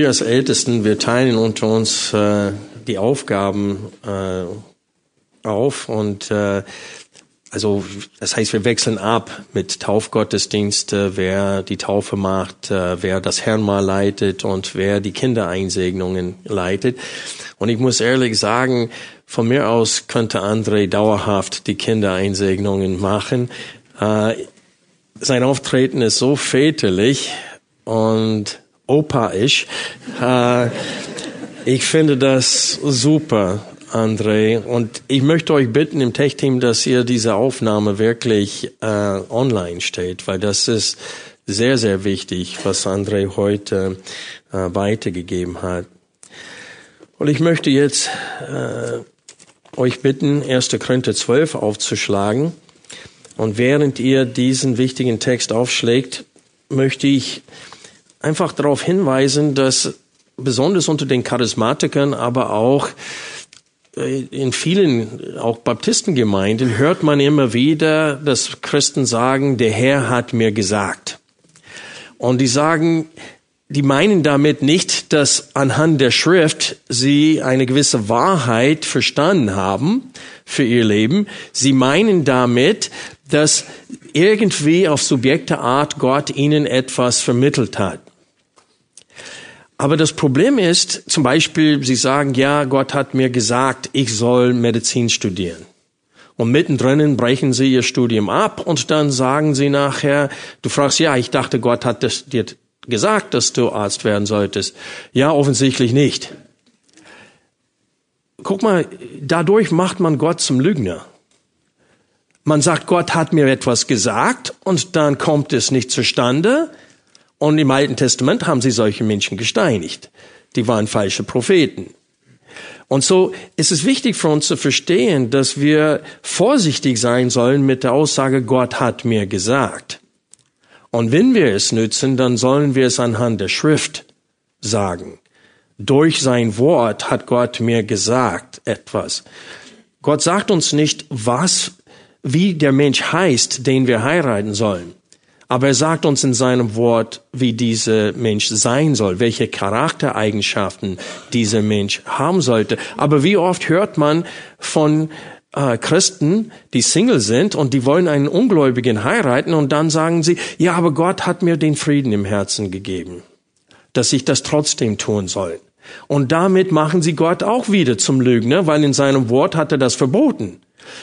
Wir als Ältesten, wir teilen unter uns äh, die Aufgaben äh, auf und äh, also das heißt, wir wechseln ab mit Taufgottesdienste, wer die Taufe macht, äh, wer das Herrnmal leitet und wer die Kindereinsegnungen leitet. Und ich muss ehrlich sagen, von mir aus könnte André dauerhaft die Kindereinsegnungen machen. Äh, sein Auftreten ist so väterlich und opaisch. Äh, ich finde das super, André. Und ich möchte euch bitten im Tech-Team, dass ihr diese Aufnahme wirklich äh, online steht, weil das ist sehr, sehr wichtig, was André heute äh, weitergegeben hat. Und ich möchte jetzt äh, euch bitten, 1. Korinther 12 aufzuschlagen. Und während ihr diesen wichtigen Text aufschlägt, möchte ich einfach darauf hinweisen, dass besonders unter den Charismatikern, aber auch äh, in vielen, auch Baptistengemeinden, hört man immer wieder, dass Christen sagen, der Herr hat mir gesagt. Und die sagen, die meinen damit nicht, dass anhand der Schrift sie eine gewisse Wahrheit verstanden haben für ihr Leben. Sie meinen damit, dass irgendwie auf subjekte Art Gott ihnen etwas vermittelt hat. Aber das Problem ist, zum Beispiel, Sie sagen, ja, Gott hat mir gesagt, ich soll Medizin studieren. Und mittendrin brechen Sie Ihr Studium ab und dann sagen Sie nachher, du fragst, ja, ich dachte, Gott hat das dir gesagt, dass du Arzt werden solltest. Ja, offensichtlich nicht. Guck mal, dadurch macht man Gott zum Lügner. Man sagt, Gott hat mir etwas gesagt und dann kommt es nicht zustande und im Alten Testament haben sie solche Menschen gesteinigt. Die waren falsche Propheten. Und so ist es wichtig für uns zu verstehen, dass wir vorsichtig sein sollen mit der Aussage, Gott hat mir gesagt. Und wenn wir es nützen, dann sollen wir es anhand der Schrift sagen. Durch sein Wort hat Gott mir gesagt etwas. Gott sagt uns nicht, was, wie der Mensch heißt, den wir heiraten sollen. Aber er sagt uns in seinem Wort, wie dieser Mensch sein soll, welche Charaktereigenschaften dieser Mensch haben sollte. Aber wie oft hört man von äh, Christen, die Single sind und die wollen einen Ungläubigen heiraten und dann sagen sie, ja, aber Gott hat mir den Frieden im Herzen gegeben, dass ich das trotzdem tun soll. Und damit machen sie Gott auch wieder zum Lügner, weil in seinem Wort hat er das verboten.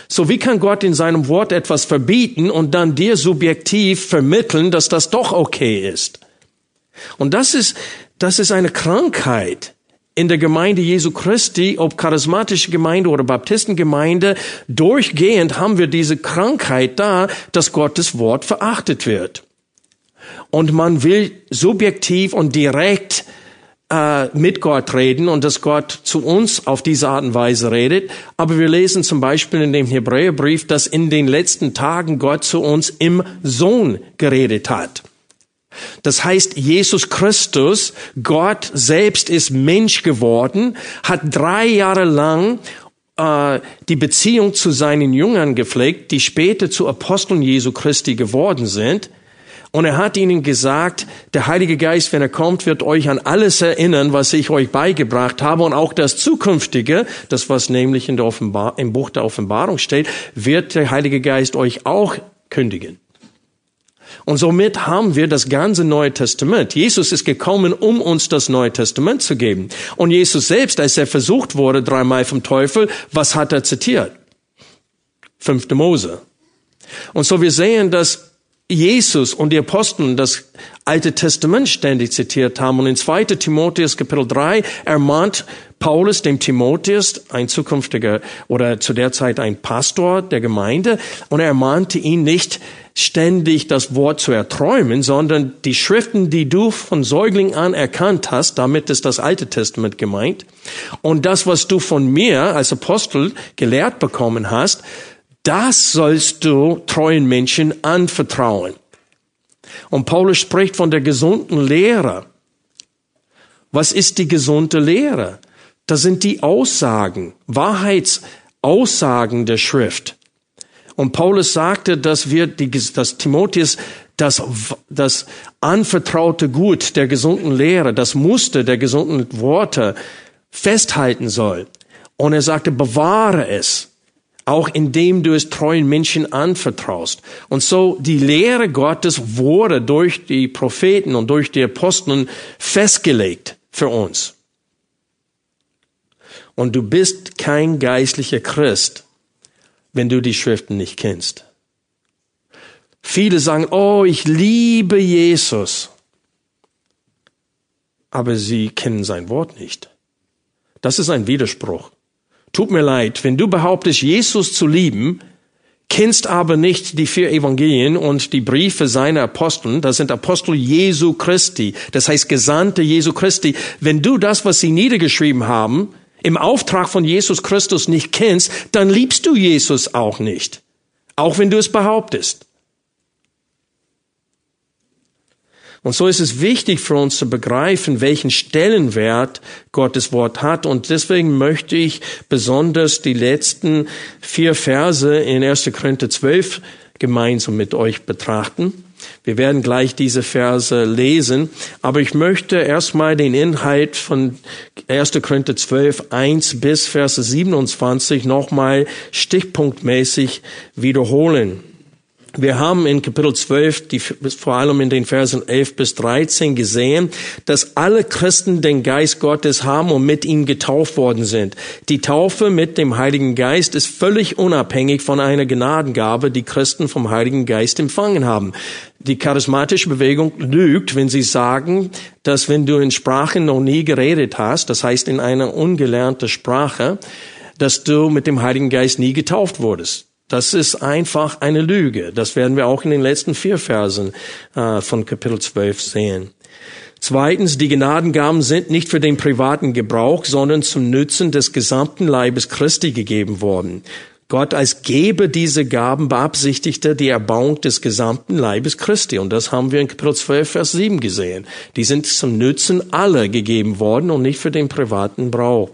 So wie kann Gott in seinem Wort etwas verbieten und dann dir subjektiv vermitteln, dass das doch okay ist? Und das ist, das ist eine Krankheit in der Gemeinde Jesu Christi, ob charismatische Gemeinde oder Baptistengemeinde, durchgehend haben wir diese Krankheit da, dass Gottes Wort verachtet wird. Und man will subjektiv und direkt äh, mit Gott reden und dass Gott zu uns auf diese Art und Weise redet. Aber wir lesen zum Beispiel in dem Hebräerbrief, dass in den letzten Tagen Gott zu uns im Sohn geredet hat. Das heißt, Jesus Christus, Gott selbst ist Mensch geworden, hat drei Jahre lang äh, die Beziehung zu seinen Jüngern gepflegt, die später zu Aposteln Jesu Christi geworden sind. Und er hat ihnen gesagt, der Heilige Geist, wenn er kommt, wird euch an alles erinnern, was ich euch beigebracht habe und auch das Zukünftige, das was nämlich in der Offenbar im Buch der Offenbarung steht, wird der Heilige Geist euch auch kündigen. Und somit haben wir das ganze Neue Testament. Jesus ist gekommen, um uns das Neue Testament zu geben. Und Jesus selbst, als er versucht wurde dreimal vom Teufel, was hat er zitiert? Fünfte Mose. Und so wir sehen, dass Jesus und die Aposteln das Alte Testament ständig zitiert haben. Und in 2. Timotheus Kapitel 3 ermahnt Paulus dem Timotheus, ein zukünftiger oder zu der Zeit ein Pastor der Gemeinde, und er ermahnte ihn nicht ständig das Wort zu erträumen, sondern die Schriften, die du von Säugling an erkannt hast, damit ist das Alte Testament gemeint, und das, was du von mir als Apostel gelehrt bekommen hast, das sollst du treuen Menschen anvertrauen. Und Paulus spricht von der gesunden Lehre. Was ist die gesunde Lehre? Das sind die Aussagen, Wahrheitsaussagen der Schrift. Und Paulus sagte, dass wir, die, dass Timotheus das, das anvertraute Gut der gesunden Lehre, das Muster der gesunden Worte festhalten soll. Und er sagte, bewahre es auch indem du es treuen Menschen anvertraust. Und so die Lehre Gottes wurde durch die Propheten und durch die Aposteln festgelegt für uns. Und du bist kein geistlicher Christ, wenn du die Schriften nicht kennst. Viele sagen, oh, ich liebe Jesus. Aber sie kennen sein Wort nicht. Das ist ein Widerspruch. Tut mir leid, wenn du behauptest, Jesus zu lieben, kennst aber nicht die vier Evangelien und die Briefe seiner Aposteln, das sind Apostel Jesu Christi, das heißt Gesandte Jesu Christi. Wenn du das, was sie niedergeschrieben haben, im Auftrag von Jesus Christus nicht kennst, dann liebst du Jesus auch nicht. Auch wenn du es behauptest. Und so ist es wichtig für uns zu begreifen, welchen Stellenwert Gottes Wort hat. Und deswegen möchte ich besonders die letzten vier Verse in 1. Korinther 12 gemeinsam mit euch betrachten. Wir werden gleich diese Verse lesen, aber ich möchte erstmal den Inhalt von 1. Korinther 12, 1 bis Verse 27 nochmal stichpunktmäßig wiederholen. Wir haben in Kapitel 12, die, vor allem in den Versen 11 bis 13 gesehen, dass alle Christen den Geist Gottes haben und mit ihm getauft worden sind. Die Taufe mit dem Heiligen Geist ist völlig unabhängig von einer Gnadengabe, die Christen vom Heiligen Geist empfangen haben. Die charismatische Bewegung lügt, wenn sie sagen, dass wenn du in Sprachen noch nie geredet hast, das heißt in einer ungelernten Sprache, dass du mit dem Heiligen Geist nie getauft wurdest. Das ist einfach eine Lüge. Das werden wir auch in den letzten vier Versen äh, von Kapitel 12 sehen. Zweitens, die Gnadengaben sind nicht für den privaten Gebrauch, sondern zum Nützen des gesamten Leibes Christi gegeben worden. Gott als Geber dieser Gaben beabsichtigte die Erbauung des gesamten Leibes Christi. Und das haben wir in Kapitel 12, Vers 7 gesehen. Die sind zum Nützen aller gegeben worden und nicht für den privaten Brauch.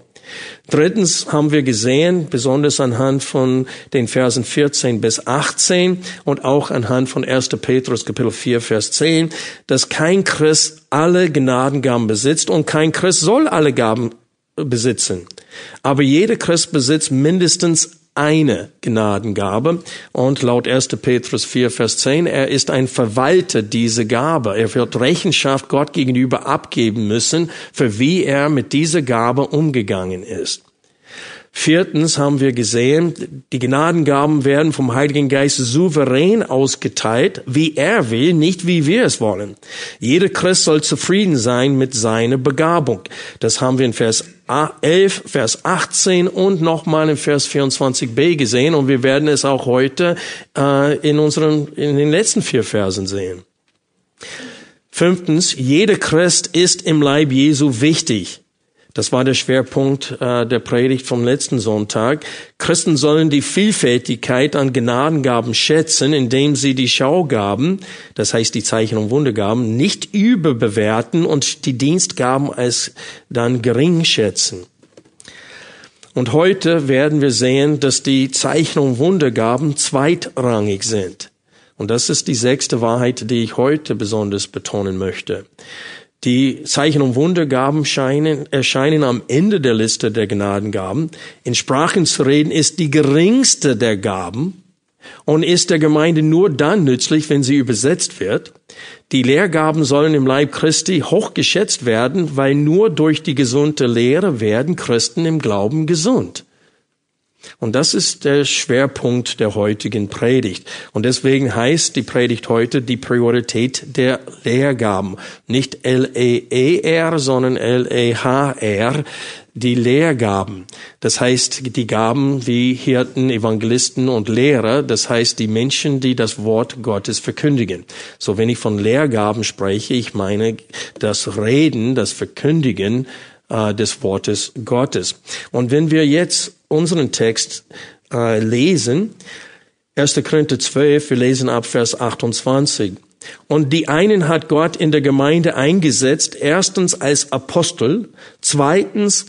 Drittens haben wir gesehen, besonders anhand von den Versen 14 bis 18 und auch anhand von 1. Petrus Kapitel 4, Vers 10, dass kein Christ alle Gnadengaben besitzt und kein Christ soll alle Gaben besitzen. Aber jeder Christ besitzt mindestens eine Gnadengabe. Und laut 1. Petrus 4, Vers 10, er ist ein Verwalter dieser Gabe. Er wird Rechenschaft Gott gegenüber abgeben müssen, für wie er mit dieser Gabe umgegangen ist. Viertens haben wir gesehen, die Gnadengaben werden vom Heiligen Geist souverän ausgeteilt, wie er will, nicht wie wir es wollen. Jeder Christ soll zufrieden sein mit seiner Begabung. Das haben wir in Vers 11, Vers 18 und nochmal in Vers 24b gesehen und wir werden es auch heute äh, in unseren, in den letzten vier Versen sehen. Fünftens, jeder Christ ist im Leib Jesu wichtig. Das war der Schwerpunkt äh, der Predigt vom letzten Sonntag. Christen sollen die Vielfältigkeit an Gnadengaben schätzen, indem sie die Schaugaben, das heißt die Zeichen- und Wundergaben, nicht überbewerten und die Dienstgaben als dann gering schätzen. Und heute werden wir sehen, dass die Zeichen- und Wundergaben zweitrangig sind. Und das ist die sechste Wahrheit, die ich heute besonders betonen möchte. Die Zeichen- und Wundergaben scheinen, erscheinen am Ende der Liste der Gnadengaben. In Sprachen zu reden ist die geringste der Gaben. und ist der Gemeinde nur dann nützlich, wenn sie übersetzt wird. Die Lehrgaben sollen im Leib Christi hochgeschätzt werden, weil nur durch die gesunde Lehre werden Christen im Glauben gesund. Und das ist der Schwerpunkt der heutigen Predigt. Und deswegen heißt die Predigt heute die Priorität der Lehrgaben. Nicht L-E-E-R, sondern L-E-H-R, die Lehrgaben. Das heißt, die Gaben wie Hirten, Evangelisten und Lehrer, das heißt, die Menschen, die das Wort Gottes verkündigen. So, wenn ich von Lehrgaben spreche, ich meine das Reden, das Verkündigen äh, des Wortes Gottes. Und wenn wir jetzt unseren Text äh, lesen, 1. Korinther 12, wir lesen ab Vers 28. Und die einen hat Gott in der Gemeinde eingesetzt, erstens als Apostel, zweitens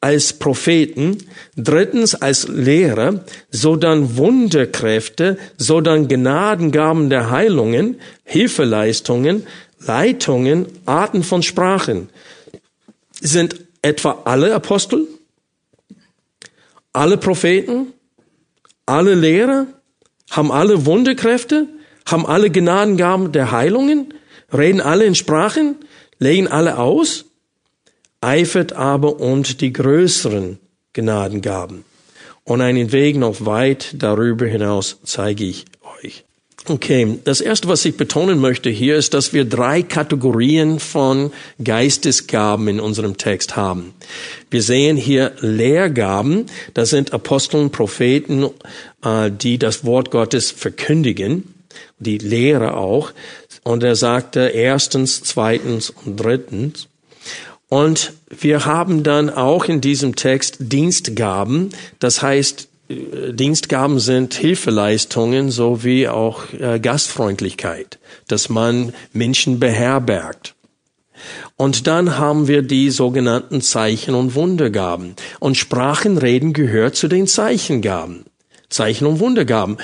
als Propheten, drittens als Lehrer, so dann Wunderkräfte, so dann Gnadengaben der Heilungen, Hilfeleistungen, Leitungen, Arten von Sprachen. Sind etwa alle Apostel? Alle Propheten? Alle Lehrer? Haben alle Wunderkräfte? Haben alle Gnadengaben der Heilungen? Reden alle in Sprachen? Legen alle aus? eifert aber und die größeren Gnadengaben. Und einen Weg noch weit darüber hinaus zeige ich. Okay, das erste, was ich betonen möchte hier, ist, dass wir drei Kategorien von Geistesgaben in unserem Text haben. Wir sehen hier Lehrgaben, das sind Aposteln, Propheten, äh, die das Wort Gottes verkündigen, die Lehre auch. Und er sagte erstens, zweitens und drittens. Und wir haben dann auch in diesem Text Dienstgaben. Das heißt, Dienstgaben sind Hilfeleistungen sowie auch äh, Gastfreundlichkeit, dass man Menschen beherbergt. Und dann haben wir die sogenannten Zeichen- und Wundergaben. Und Sprachenreden gehört zu den Zeichengaben. Zeichen- und Wundergaben.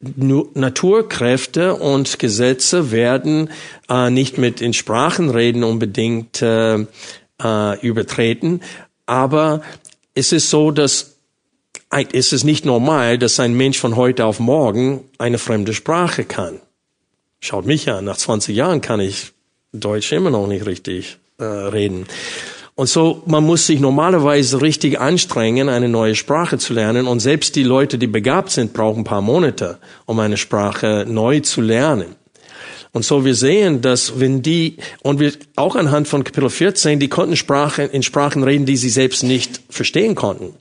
Naturkräfte und Gesetze werden äh, nicht mit in Sprachenreden unbedingt äh, äh, übertreten. Aber es ist so, dass es ist nicht normal, dass ein Mensch von heute auf morgen eine fremde Sprache kann. Schaut mich an, nach 20 Jahren kann ich Deutsch immer noch nicht richtig äh, reden. Und so, man muss sich normalerweise richtig anstrengen, eine neue Sprache zu lernen. Und selbst die Leute, die begabt sind, brauchen ein paar Monate, um eine Sprache neu zu lernen. Und so wir sehen, dass wenn die, und wir auch anhand von Kapitel 14, die konnten Sprachen, in Sprachen reden, die sie selbst nicht verstehen konnten.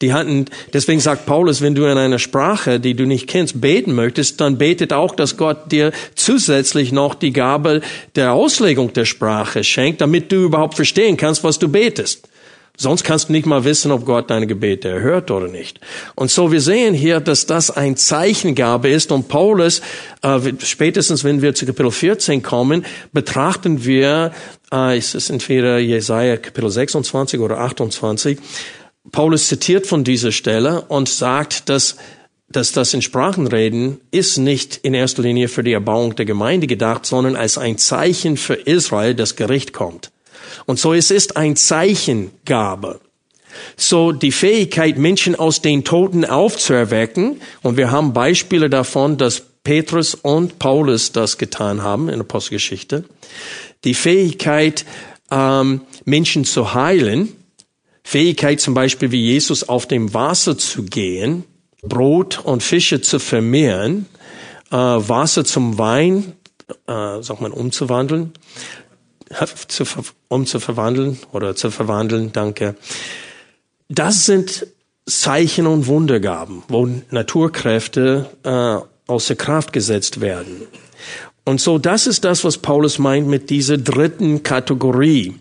Die hatten, deswegen sagt Paulus, wenn du in einer Sprache, die du nicht kennst, beten möchtest, dann betet auch, dass Gott dir zusätzlich noch die Gabe der Auslegung der Sprache schenkt, damit du überhaupt verstehen kannst, was du betest. Sonst kannst du nicht mal wissen, ob Gott deine Gebete erhört oder nicht. Und so wir sehen hier, dass das ein Zeichengabe ist. Und Paulus, äh, spätestens wenn wir zu Kapitel 14 kommen, betrachten wir, äh, es ist entweder Jesaja Kapitel 26 oder 28, Paulus zitiert von dieser Stelle und sagt, dass dass das in Sprachenreden ist nicht in erster Linie für die Erbauung der Gemeinde gedacht, sondern als ein Zeichen für Israel, das Gericht kommt. Und so es ist ein Zeichengabe. So die Fähigkeit, Menschen aus den Toten aufzuerwecken. Und wir haben Beispiele davon, dass Petrus und Paulus das getan haben in der Apostelgeschichte. Die Fähigkeit, ähm, Menschen zu heilen. Fähigkeit zum Beispiel wie Jesus auf dem Wasser zu gehen, Brot und Fische zu vermehren, äh, Wasser zum Wein, äh, sag mal, umzuwandeln zu, um zu verwandeln oder zu verwandeln, danke. Das sind Zeichen und Wundergaben, wo Naturkräfte äh, außer Kraft gesetzt werden. Und so, das ist das, was Paulus meint mit dieser dritten Kategorie.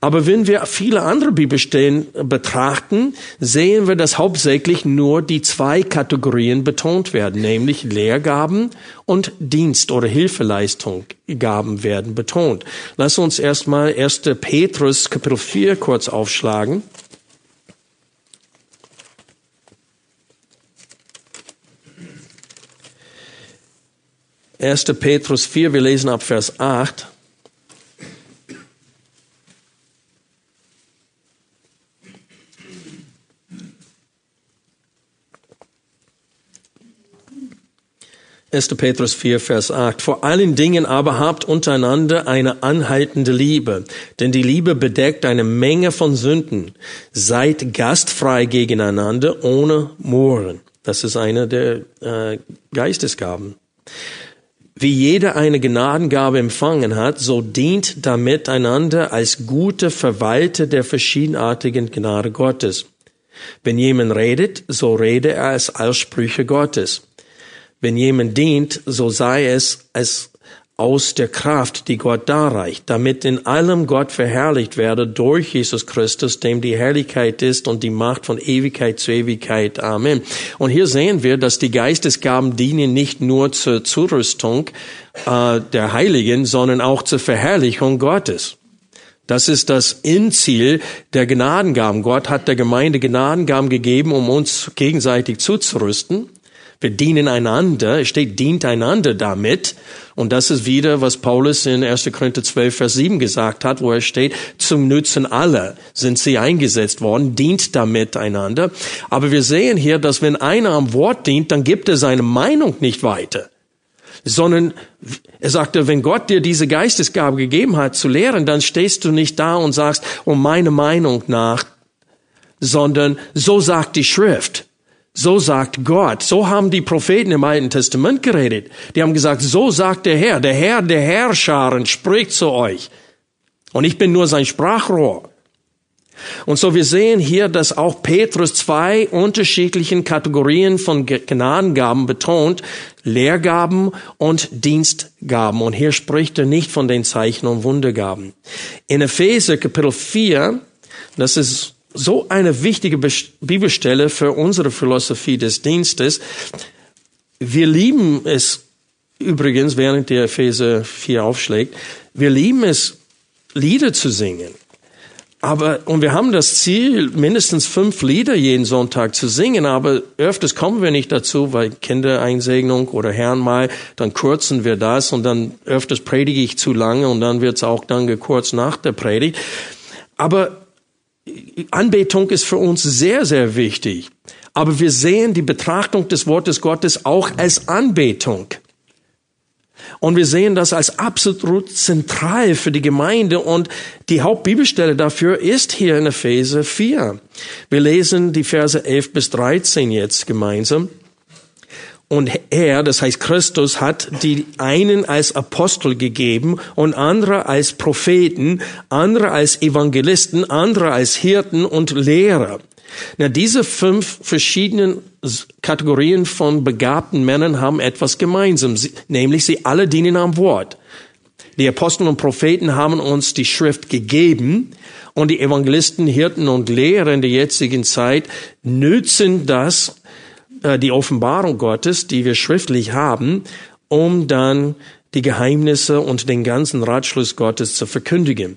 Aber wenn wir viele andere Bibelstellen betrachten, sehen wir, dass hauptsächlich nur die zwei Kategorien betont werden, nämlich Lehrgaben und Dienst- oder Hilfeleistungsgaben werden betont. Lass uns erstmal 1. Petrus Kapitel 4 kurz aufschlagen. 1. Petrus 4, wir lesen ab Vers 8. 1. Petrus 4, Vers 8. Vor allen Dingen aber habt untereinander eine anhaltende Liebe, denn die Liebe bedeckt eine Menge von Sünden. Seid gastfrei gegeneinander ohne Mohren. Das ist eine der äh, Geistesgaben. Wie jeder eine Gnadengabe empfangen hat, so dient damit einander als gute Verwalter der verschiedenartigen Gnade Gottes. Wenn jemand redet, so rede er als Aussprüche Gottes. Wenn jemand dient, so sei es als aus der Kraft, die Gott darreicht, damit in allem Gott verherrlicht werde durch Jesus Christus, dem die Herrlichkeit ist und die Macht von Ewigkeit zu Ewigkeit. Amen. Und hier sehen wir, dass die Geistesgaben dienen nicht nur zur Zurüstung äh, der Heiligen, sondern auch zur Verherrlichung Gottes. Das ist das Endziel der Gnadengaben. Gott hat der Gemeinde Gnadengaben gegeben, um uns gegenseitig zuzurüsten. Wir dienen einander, es steht, dient einander damit. Und das ist wieder, was Paulus in 1. Korinther 12, Vers 7 gesagt hat, wo er steht, zum Nutzen aller sind sie eingesetzt worden, dient damit einander. Aber wir sehen hier, dass wenn einer am Wort dient, dann gibt er seine Meinung nicht weiter sondern er sagte, wenn Gott dir diese Geistesgabe gegeben hat zu lehren, dann stehst du nicht da und sagst, um meine Meinung nach, sondern so sagt die Schrift. So sagt Gott. So haben die Propheten im Alten Testament geredet. Die haben gesagt, so sagt der Herr. Der Herr der Herrscharen spricht zu euch. Und ich bin nur sein Sprachrohr. Und so wir sehen hier, dass auch Petrus zwei unterschiedlichen Kategorien von Gnadengaben betont. Lehrgaben und Dienstgaben. Und hier spricht er nicht von den Zeichen und Wundergaben. In Epheser Kapitel 4, das ist so eine wichtige Bibelstelle für unsere Philosophie des Dienstes. Wir lieben es übrigens, während der Epheser 4 aufschlägt, wir lieben es, Lieder zu singen. Aber, und wir haben das Ziel, mindestens fünf Lieder jeden Sonntag zu singen, aber öfters kommen wir nicht dazu, weil Kindereinsegnung oder Herrenmal, dann kürzen wir das und dann öfters predige ich zu lange und dann wird es auch dann gekürzt nach der Predigt. Aber Anbetung ist für uns sehr, sehr wichtig. Aber wir sehen die Betrachtung des Wortes Gottes auch als Anbetung. Und wir sehen das als absolut zentral für die Gemeinde. Und die Hauptbibelstelle dafür ist hier in Epheser 4. Wir lesen die Verse 11 bis 13 jetzt gemeinsam. Und er, das heißt Christus, hat die einen als Apostel gegeben und andere als Propheten, andere als Evangelisten, andere als Hirten und Lehrer. Na, diese fünf verschiedenen Kategorien von begabten Männern haben etwas gemeinsam, nämlich sie alle dienen am Wort. Die Apostel und Propheten haben uns die Schrift gegeben und die Evangelisten, Hirten und Lehrer in der jetzigen Zeit nützen das äh, die Offenbarung Gottes, die wir schriftlich haben, um dann die Geheimnisse und den ganzen Ratschluss Gottes zu verkündigen.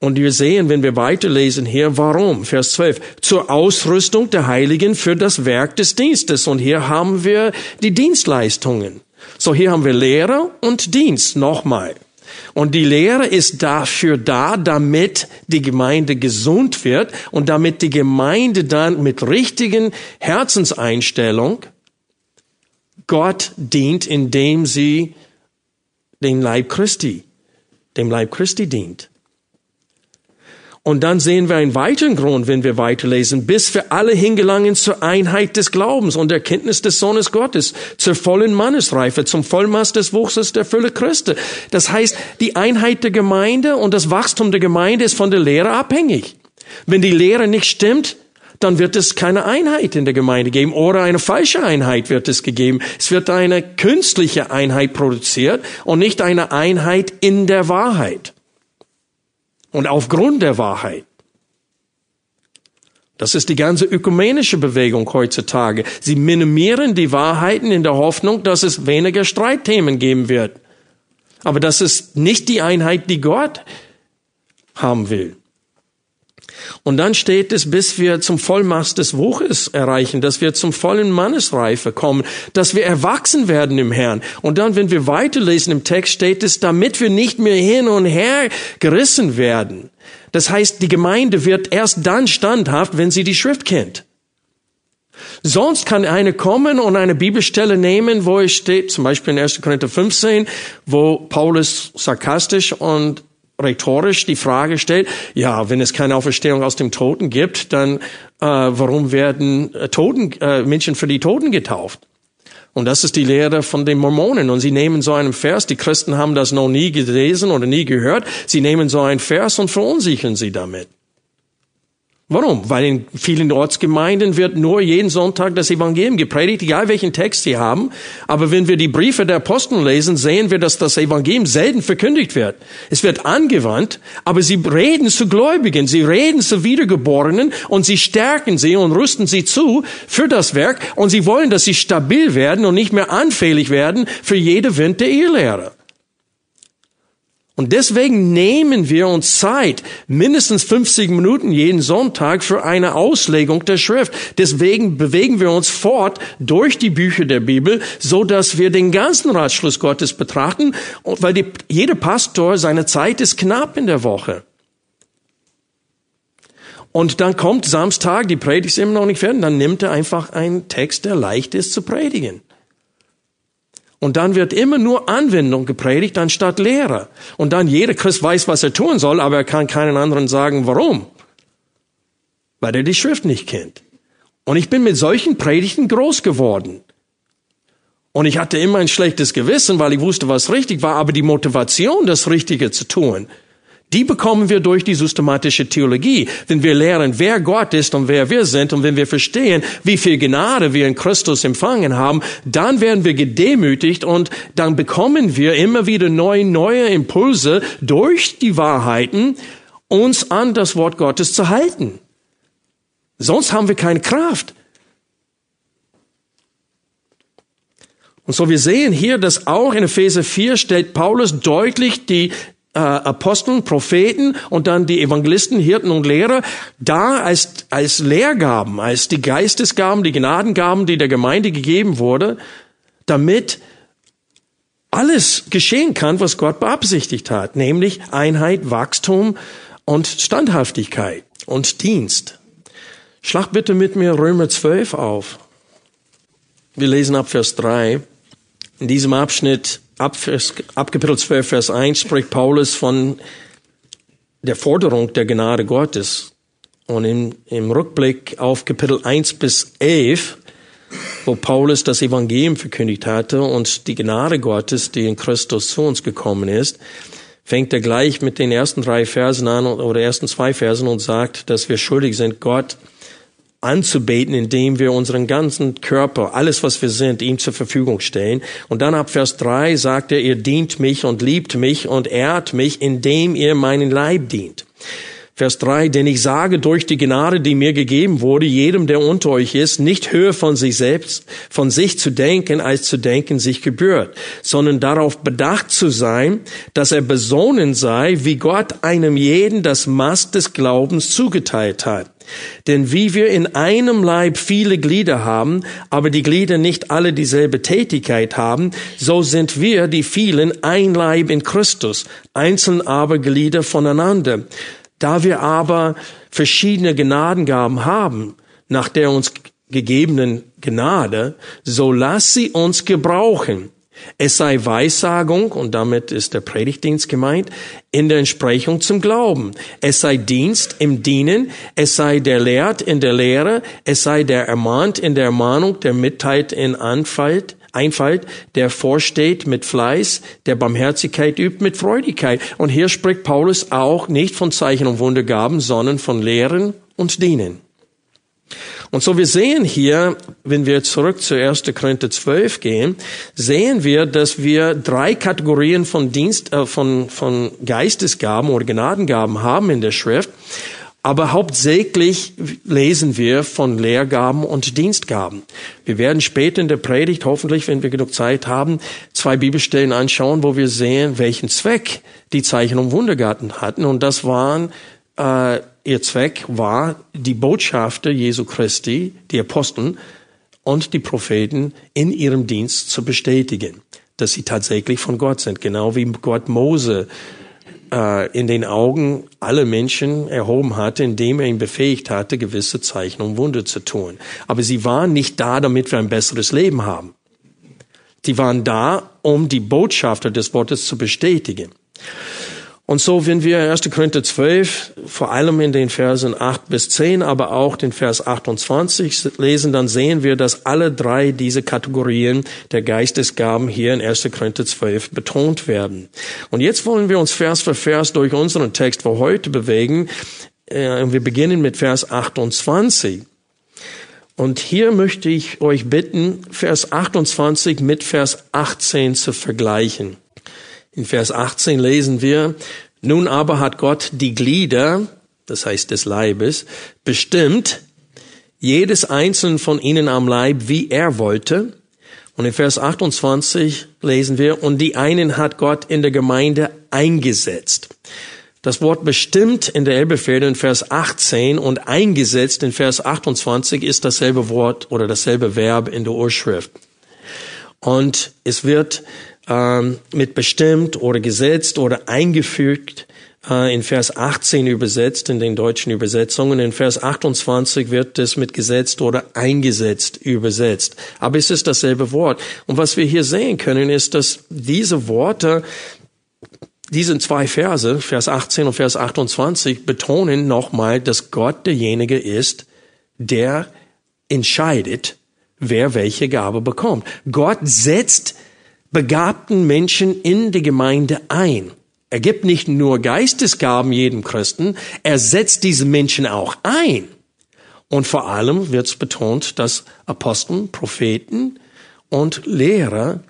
Und wir sehen, wenn wir weiterlesen hier, warum? Vers 12. Zur Ausrüstung der Heiligen für das Werk des Dienstes. Und hier haben wir die Dienstleistungen. So, hier haben wir Lehre und Dienst nochmal. Und die Lehre ist dafür da, damit die Gemeinde gesund wird und damit die Gemeinde dann mit richtigen Herzenseinstellung Gott dient, indem sie den Leib Christi, dem Leib Christi dient. Und dann sehen wir einen weiteren Grund, wenn wir weiterlesen, bis wir alle hingelangen zur Einheit des Glaubens und der Kenntnis des Sohnes Gottes, zur vollen Mannesreife, zum Vollmaß des Wuchses der Fülle Christi. Das heißt, die Einheit der Gemeinde und das Wachstum der Gemeinde ist von der Lehre abhängig. Wenn die Lehre nicht stimmt, dann wird es keine Einheit in der Gemeinde geben oder eine falsche Einheit wird es gegeben. Es wird eine künstliche Einheit produziert und nicht eine Einheit in der Wahrheit und aufgrund der Wahrheit. Das ist die ganze ökumenische Bewegung heutzutage. Sie minimieren die Wahrheiten in der Hoffnung, dass es weniger Streitthemen geben wird. Aber das ist nicht die Einheit, die Gott haben will. Und dann steht es, bis wir zum Vollmaß des Wuches erreichen, dass wir zum vollen Mannesreife kommen, dass wir erwachsen werden im Herrn. Und dann, wenn wir weiterlesen im Text, steht es, damit wir nicht mehr hin und her gerissen werden. Das heißt, die Gemeinde wird erst dann standhaft, wenn sie die Schrift kennt. Sonst kann eine kommen und eine Bibelstelle nehmen, wo es steht, zum Beispiel in 1. Korinther 15, wo Paulus sarkastisch und rhetorisch die Frage stellt, ja, wenn es keine Auferstehung aus dem Toten gibt, dann äh, warum werden äh, Toten, äh, Menschen für die Toten getauft? Und das ist die Lehre von den Mormonen. Und sie nehmen so einen Vers, die Christen haben das noch nie gelesen oder nie gehört, sie nehmen so einen Vers und verunsichern sie damit. Warum? Weil in vielen Ortsgemeinden wird nur jeden Sonntag das Evangelium gepredigt, egal welchen Text sie haben. Aber wenn wir die Briefe der Apostel lesen, sehen wir, dass das Evangelium selten verkündigt wird. Es wird angewandt, aber sie reden zu Gläubigen, sie reden zu Wiedergeborenen und sie stärken sie und rüsten sie zu für das Werk und sie wollen, dass sie stabil werden und nicht mehr anfällig werden für jede Wind der Irrlehre. Und deswegen nehmen wir uns Zeit, mindestens 50 Minuten jeden Sonntag für eine Auslegung der Schrift. Deswegen bewegen wir uns fort durch die Bücher der Bibel, so dass wir den ganzen Ratschluss Gottes betrachten, weil die, jeder Pastor, seine Zeit ist knapp in der Woche. Und dann kommt Samstag, die Predigt ist immer noch nicht fertig, dann nimmt er einfach einen Text, der leicht ist zu predigen. Und dann wird immer nur Anwendung gepredigt anstatt Lehre. Und dann jeder Christ weiß, was er tun soll, aber er kann keinen anderen sagen, warum. Weil er die Schrift nicht kennt. Und ich bin mit solchen Predigten groß geworden. Und ich hatte immer ein schlechtes Gewissen, weil ich wusste, was richtig war, aber die Motivation, das Richtige zu tun, die bekommen wir durch die systematische Theologie. Wenn wir lernen, wer Gott ist und wer wir sind und wenn wir verstehen, wie viel Gnade wir in Christus empfangen haben, dann werden wir gedemütigt und dann bekommen wir immer wieder neue, neue Impulse durch die Wahrheiten, uns an das Wort Gottes zu halten. Sonst haben wir keine Kraft. Und so wir sehen hier, dass auch in Epheser 4 stellt Paulus deutlich die äh, Aposteln, Propheten und dann die Evangelisten, Hirten und Lehrer da als, als Lehrgaben, als die Geistesgaben, die Gnadengaben, die der Gemeinde gegeben wurde, damit alles geschehen kann, was Gott beabsichtigt hat, nämlich Einheit, Wachstum und Standhaftigkeit und Dienst. Schlag bitte mit mir Römer 12 auf. Wir lesen ab Vers 3. In diesem Abschnitt ab, Vers, ab Kapitel 12, Vers 1 spricht Paulus von der Forderung der Gnade Gottes. Und im, im Rückblick auf Kapitel 1 bis 11, wo Paulus das Evangelium verkündigt hatte und die Gnade Gottes, die in Christus zu uns gekommen ist, fängt er gleich mit den ersten drei Versen an oder ersten zwei Versen und sagt, dass wir schuldig sind, Gott anzubeten, indem wir unseren ganzen Körper, alles was wir sind, ihm zur Verfügung stellen. Und dann ab Vers 3 sagt er, ihr dient mich und liebt mich und ehrt mich, indem ihr meinen Leib dient. Vers 3, denn ich sage durch die Gnade, die mir gegeben wurde, jedem, der unter euch ist, nicht höher von sich selbst, von sich zu denken, als zu denken sich gebührt, sondern darauf bedacht zu sein, dass er besonnen sei, wie Gott einem jeden das Maß des Glaubens zugeteilt hat. Denn wie wir in einem Leib viele Glieder haben, aber die Glieder nicht alle dieselbe Tätigkeit haben, so sind wir, die vielen, ein Leib in Christus, einzeln aber Glieder voneinander. Da wir aber verschiedene Gnadengaben haben, nach der uns gegebenen Gnade, so lass sie uns gebrauchen es sei Weissagung, und damit ist der Predigtdienst gemeint, in der Entsprechung zum Glauben. Es sei Dienst im Dienen, es sei der Lehrt in der Lehre, es sei der Ermahnt in der Ermahnung, der mitteilt in Anfalt, Einfalt, der vorsteht mit Fleiß, der Barmherzigkeit übt mit Freudigkeit. Und hier spricht Paulus auch nicht von Zeichen und Wundergaben, sondern von Lehren und Dienen. Und so wir sehen hier, wenn wir zurück zu 1. Korinther 12 gehen, sehen wir, dass wir drei Kategorien von Dienst, äh, von, von Geistesgaben oder Gnadengaben haben in der Schrift. Aber hauptsächlich lesen wir von Lehrgaben und Dienstgaben. Wir werden später in der Predigt, hoffentlich, wenn wir genug Zeit haben, zwei Bibelstellen anschauen, wo wir sehen, welchen Zweck die Zeichen und Wundergarten hatten. Und das waren äh, Ihr Zweck war, die Botschafter Jesu Christi, die Aposteln und die Propheten in ihrem Dienst zu bestätigen, dass sie tatsächlich von Gott sind, genau wie Gott Mose äh, in den Augen aller Menschen erhoben hatte, indem er ihn befähigt hatte, gewisse Zeichen und Wunder zu tun. Aber sie waren nicht da, damit wir ein besseres Leben haben. Die waren da, um die Botschafter des Wortes zu bestätigen. Und so, wenn wir 1. Korinther 12, vor allem in den Versen 8 bis 10, aber auch den Vers 28 lesen, dann sehen wir, dass alle drei diese Kategorien der Geistesgaben hier in 1. Korinther 12 betont werden. Und jetzt wollen wir uns Vers für Vers durch unseren Text für heute bewegen. Äh, wir beginnen mit Vers 28. Und hier möchte ich euch bitten, Vers 28 mit Vers 18 zu vergleichen. In Vers 18 lesen wir, nun aber hat Gott die Glieder, das heißt des Leibes, bestimmt, jedes einzelne von ihnen am Leib, wie er wollte. Und in Vers 28 lesen wir, und die einen hat Gott in der Gemeinde eingesetzt. Das Wort bestimmt in der Elbefehle in Vers 18 und eingesetzt in Vers 28 ist dasselbe Wort oder dasselbe Verb in der Urschrift. Und es wird ähm, mit bestimmt oder gesetzt oder eingefügt äh, in Vers 18 übersetzt, in den deutschen Übersetzungen. In Vers 28 wird es mit gesetzt oder eingesetzt übersetzt. Aber es ist dasselbe Wort. Und was wir hier sehen können, ist, dass diese Worte, diese zwei Verse, Vers 18 und Vers 28, betonen nochmal, dass Gott derjenige ist, der entscheidet, wer welche Gabe bekommt. Gott setzt begabten Menschen in die Gemeinde ein. Er gibt nicht nur Geistesgaben jedem Christen, er setzt diese Menschen auch ein. Und vor allem wird betont, dass Aposteln, Propheten und Lehrer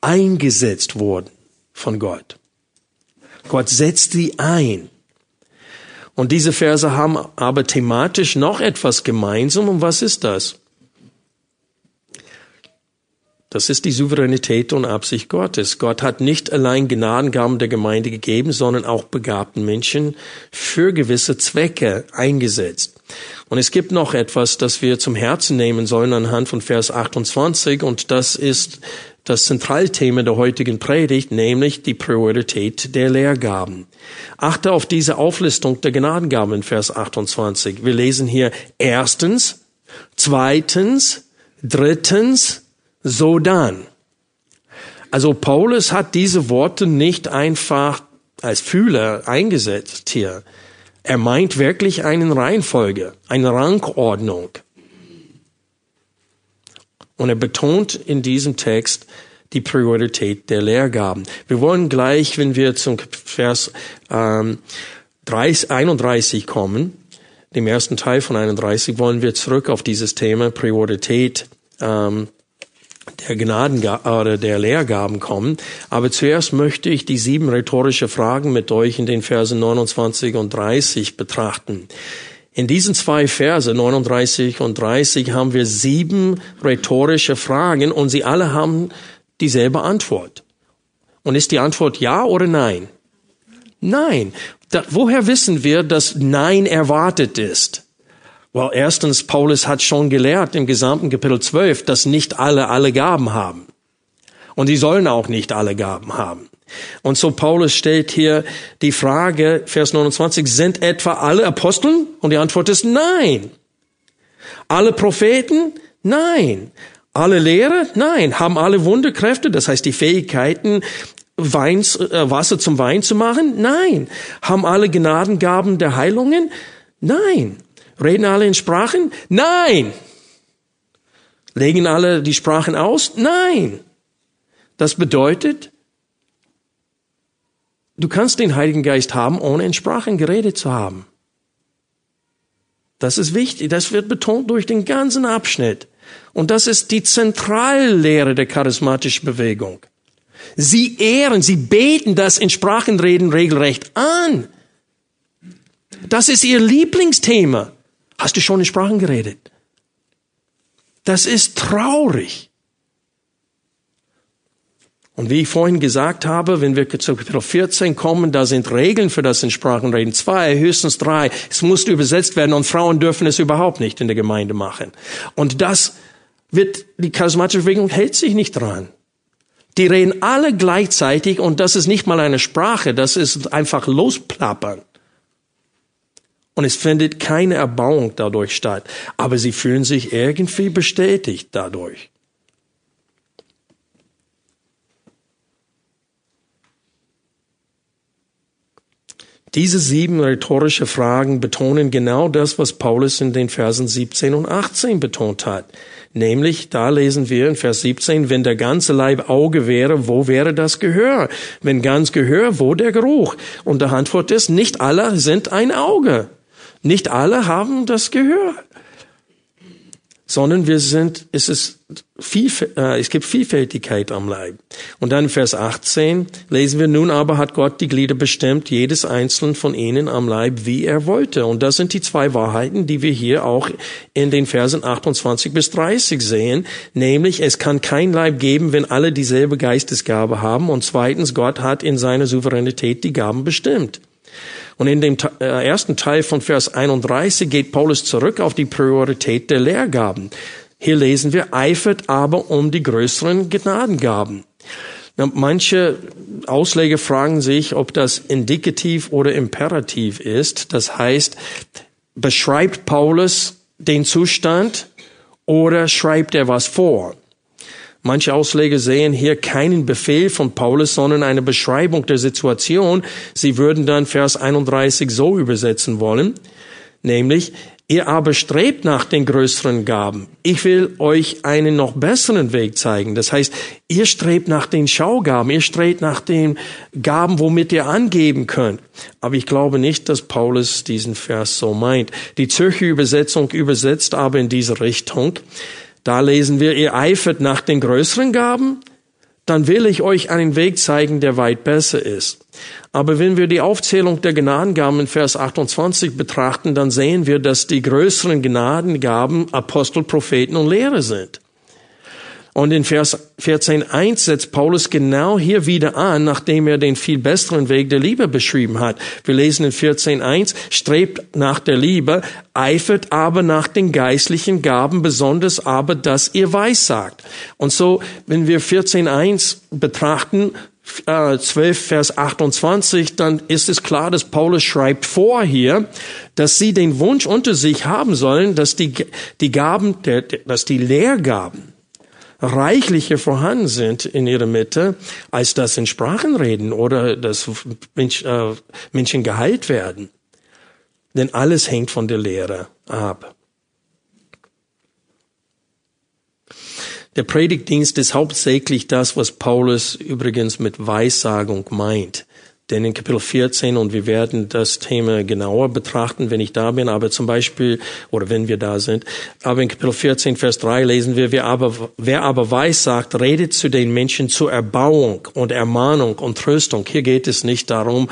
eingesetzt wurden von Gott. Gott setzt sie ein. Und diese Verse haben aber thematisch noch etwas gemeinsam. Und was ist das? Das ist die Souveränität und Absicht Gottes. Gott hat nicht allein Gnadengaben der Gemeinde gegeben, sondern auch begabten Menschen für gewisse Zwecke eingesetzt. Und es gibt noch etwas, das wir zum Herzen nehmen sollen anhand von Vers 28 und das ist das Zentralthema der heutigen Predigt, nämlich die Priorität der Lehrgaben. Achte auf diese Auflistung der Gnadengaben in Vers 28. Wir lesen hier erstens, zweitens, drittens, so dann. Also Paulus hat diese Worte nicht einfach als Fühler eingesetzt hier. Er meint wirklich eine Reihenfolge, eine Rangordnung. Und er betont in diesem Text die Priorität der Lehrgaben. Wir wollen gleich, wenn wir zum Vers ähm, 30, 31 kommen, dem ersten Teil von 31, wollen wir zurück auf dieses Thema Priorität ähm, der Gnaden oder der Lehrgaben kommen. Aber zuerst möchte ich die sieben rhetorische Fragen mit euch in den Versen 29 und 30 betrachten. In diesen zwei Verse, 39 und 30, haben wir sieben rhetorische Fragen und sie alle haben dieselbe Antwort. Und ist die Antwort ja oder nein? Nein. Da, woher wissen wir, dass Nein erwartet ist? Well, erstens, Paulus hat schon gelehrt im gesamten Kapitel 12, dass nicht alle alle Gaben haben. Und die sollen auch nicht alle Gaben haben. Und so Paulus stellt hier die Frage, Vers 29, sind etwa alle Aposteln? Und die Antwort ist nein. Alle Propheten? Nein. Alle Lehrer? Nein. Haben alle Wunderkräfte, das heißt die Fähigkeiten, Weins, äh, Wasser zum Wein zu machen? Nein. Haben alle Gnadengaben der Heilungen? Nein. Reden alle in Sprachen? Nein. Legen alle die Sprachen aus? Nein. Das bedeutet, du kannst den Heiligen Geist haben, ohne in Sprachen geredet zu haben. Das ist wichtig. Das wird betont durch den ganzen Abschnitt. Und das ist die Zentrallehre der charismatischen Bewegung. Sie ehren, sie beten das in Sprachenreden regelrecht an. Das ist ihr Lieblingsthema. Hast du schon in Sprachen geredet? Das ist traurig. Und wie ich vorhin gesagt habe, wenn wir zu Kapitel 14 kommen, da sind Regeln für das in Sprachenreden. Zwei, höchstens drei. Es muss übersetzt werden und Frauen dürfen es überhaupt nicht in der Gemeinde machen. Und das wird, die charismatische Bewegung hält sich nicht dran. Die reden alle gleichzeitig und das ist nicht mal eine Sprache, das ist einfach losplappern. Und es findet keine Erbauung dadurch statt. Aber sie fühlen sich irgendwie bestätigt dadurch. Diese sieben rhetorische Fragen betonen genau das, was Paulus in den Versen 17 und 18 betont hat. Nämlich, da lesen wir in Vers 17, wenn der ganze Leib Auge wäre, wo wäre das Gehör? Wenn ganz Gehör, wo der Geruch? Und der Antwort ist, nicht alle sind ein Auge. Nicht alle haben das Gehör sondern wir sind, es ist viel, äh, es gibt Vielfältigkeit am Leib. Und dann Vers 18 lesen wir, nun aber hat Gott die Glieder bestimmt, jedes einzelne von ihnen am Leib, wie er wollte. Und das sind die zwei Wahrheiten, die wir hier auch in den Versen 28 bis 30 sehen. Nämlich, es kann kein Leib geben, wenn alle dieselbe Geistesgabe haben. Und zweitens, Gott hat in seiner Souveränität die Gaben bestimmt. Und in dem äh, ersten Teil von Vers 31 geht Paulus zurück auf die Priorität der Lehrgaben. Hier lesen wir, eifert aber um die größeren Gnadengaben. Manche Ausleger fragen sich, ob das Indikativ oder Imperativ ist. Das heißt, beschreibt Paulus den Zustand oder schreibt er was vor? Manche Ausleger sehen hier keinen Befehl von Paulus, sondern eine Beschreibung der Situation. Sie würden dann Vers 31 so übersetzen wollen, nämlich, ihr aber strebt nach den größeren Gaben. Ich will euch einen noch besseren Weg zeigen. Das heißt, ihr strebt nach den Schaugaben, ihr strebt nach den Gaben, womit ihr angeben könnt. Aber ich glaube nicht, dass Paulus diesen Vers so meint. Die Zürcher Übersetzung übersetzt aber in diese Richtung. Da lesen wir, ihr eifert nach den größeren Gaben, dann will ich euch einen Weg zeigen, der weit besser ist. Aber wenn wir die Aufzählung der Gnadengaben in Vers 28 betrachten, dann sehen wir, dass die größeren Gnadengaben Apostel, Propheten und Lehrer sind. Und in Vers 14.1 setzt Paulus genau hier wieder an, nachdem er den viel besseren Weg der Liebe beschrieben hat. Wir lesen in 14.1, strebt nach der Liebe, eifert aber nach den geistlichen Gaben, besonders aber, dass ihr weissagt. Und so, wenn wir 14.1 betrachten, 12 äh, Vers 28, dann ist es klar, dass Paulus schreibt vor hier, dass sie den Wunsch unter sich haben sollen, dass die, die Gaben, dass die Lehrgaben, reichlicher vorhanden sind in ihrer Mitte, als das in Sprachen reden oder dass äh, Menschen geheilt werden. Denn alles hängt von der Lehre ab. Der Predigtdienst ist hauptsächlich das, was Paulus übrigens mit Weissagung meint. Denn in Kapitel 14, und wir werden das Thema genauer betrachten, wenn ich da bin, aber zum Beispiel, oder wenn wir da sind, aber in Kapitel 14, Vers 3 lesen wir, wer aber, wer aber weiß sagt, redet zu den Menschen zur Erbauung und Ermahnung und Tröstung. Hier geht es nicht darum,